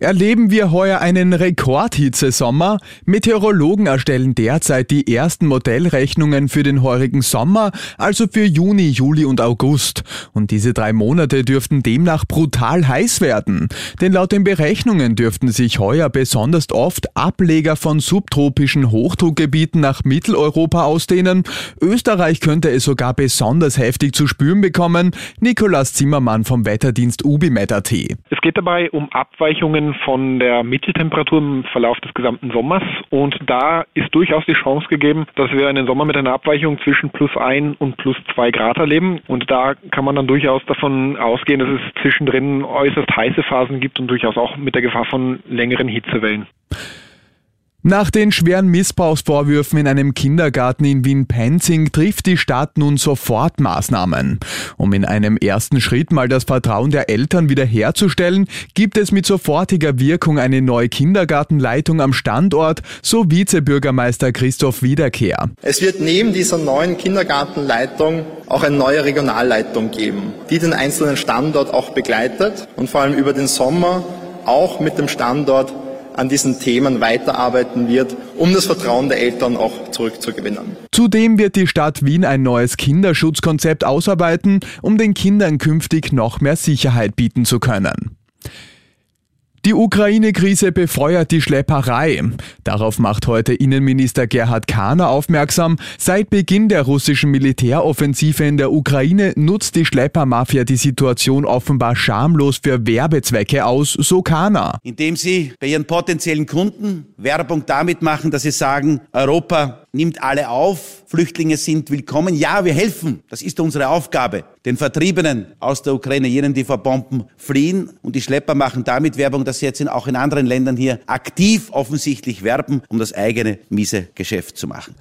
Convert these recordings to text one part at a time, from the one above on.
Erleben wir heuer einen Rekordhitzesommer? Meteorologen erstellen derzeit die ersten Modellrechnungen für den heurigen Sommer, also für Juni, Juli und August. Und diese drei Monate dürften demnach brutal heiß werden. Denn laut den Berechnungen dürften sich heuer besonders oft Ableger von subtropischen Hochdruckgebieten nach Mitteleuropa ausdehnen. Österreich könnte es sogar besonders heftig zu spüren bekommen. Nikolaus Zimmermann vom Wetterdienst UbiMet.at. Es geht dabei um Abweichungen von der Mitteltemperatur im Verlauf des gesamten Sommers und da ist durchaus die Chance gegeben, dass wir einen Sommer mit einer Abweichung zwischen plus ein und plus zwei Grad erleben und da kann man dann durchaus davon ausgehen, dass es zwischendrin äußerst heiße Phasen gibt und durchaus auch mit der Gefahr von längeren Hitzewellen. Nach den schweren Missbrauchsvorwürfen in einem Kindergarten in Wien-Penzing trifft die Stadt nun sofort Maßnahmen. Um in einem ersten Schritt mal das Vertrauen der Eltern wiederherzustellen, gibt es mit sofortiger Wirkung eine neue Kindergartenleitung am Standort, so Vizebürgermeister Christoph Wiederkehr. Es wird neben dieser neuen Kindergartenleitung auch eine neue Regionalleitung geben, die den einzelnen Standort auch begleitet und vor allem über den Sommer auch mit dem Standort an diesen Themen weiterarbeiten wird, um das Vertrauen der Eltern auch zurückzugewinnen. Zudem wird die Stadt Wien ein neues Kinderschutzkonzept ausarbeiten, um den Kindern künftig noch mehr Sicherheit bieten zu können. Die Ukraine-Krise befeuert die Schlepperei. Darauf macht heute Innenminister Gerhard Kahner aufmerksam. Seit Beginn der russischen Militäroffensive in der Ukraine nutzt die Schleppermafia die Situation offenbar schamlos für Werbezwecke aus, so Kahner. Indem sie bei ihren potenziellen Kunden Werbung damit machen, dass sie sagen, Europa nimmt alle auf, Flüchtlinge sind willkommen. Ja, wir helfen. Das ist unsere Aufgabe. Den Vertriebenen aus der Ukraine, jenen, die vor Bomben fliehen. Und die Schlepper machen damit Werbung, dass sie jetzt auch in anderen Ländern hier aktiv offensichtlich werben, um das eigene miese Geschäft zu machen.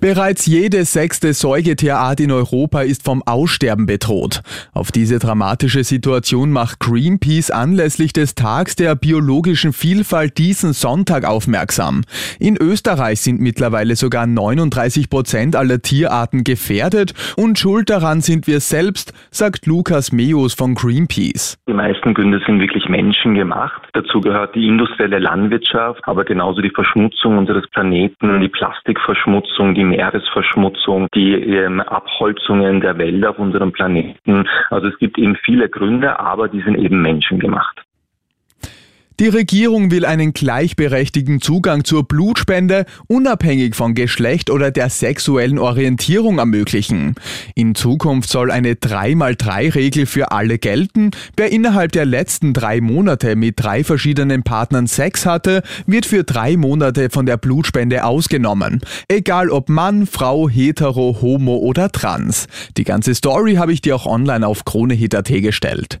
Bereits jede sechste Säugetierart in Europa ist vom Aussterben bedroht. Auf diese dramatische Situation macht Greenpeace anlässlich des Tags der biologischen Vielfalt diesen Sonntag aufmerksam. In Österreich sind mittlerweile sogar 39 Prozent aller Tierarten gefährdet und schuld daran sind wir selbst, sagt Lukas Meus von Greenpeace. Die meisten Gründe sind wirklich menschengemacht. Dazu gehört die industrielle Landwirtschaft, aber genauso die Verschmutzung unseres Planeten, die Plastikverschmutzung, die Meeresverschmutzung, die ähm, Abholzungen der Wälder auf unserem Planeten. Also es gibt eben viele Gründe, aber die sind eben menschengemacht. Die Regierung will einen gleichberechtigten Zugang zur Blutspende unabhängig von Geschlecht oder der sexuellen Orientierung ermöglichen. In Zukunft soll eine 3x3-Regel für alle gelten. Wer innerhalb der letzten drei Monate mit drei verschiedenen Partnern Sex hatte, wird für drei Monate von der Blutspende ausgenommen. Egal ob Mann, Frau, hetero, homo oder trans. Die ganze Story habe ich dir auch online auf KroneHit.at gestellt.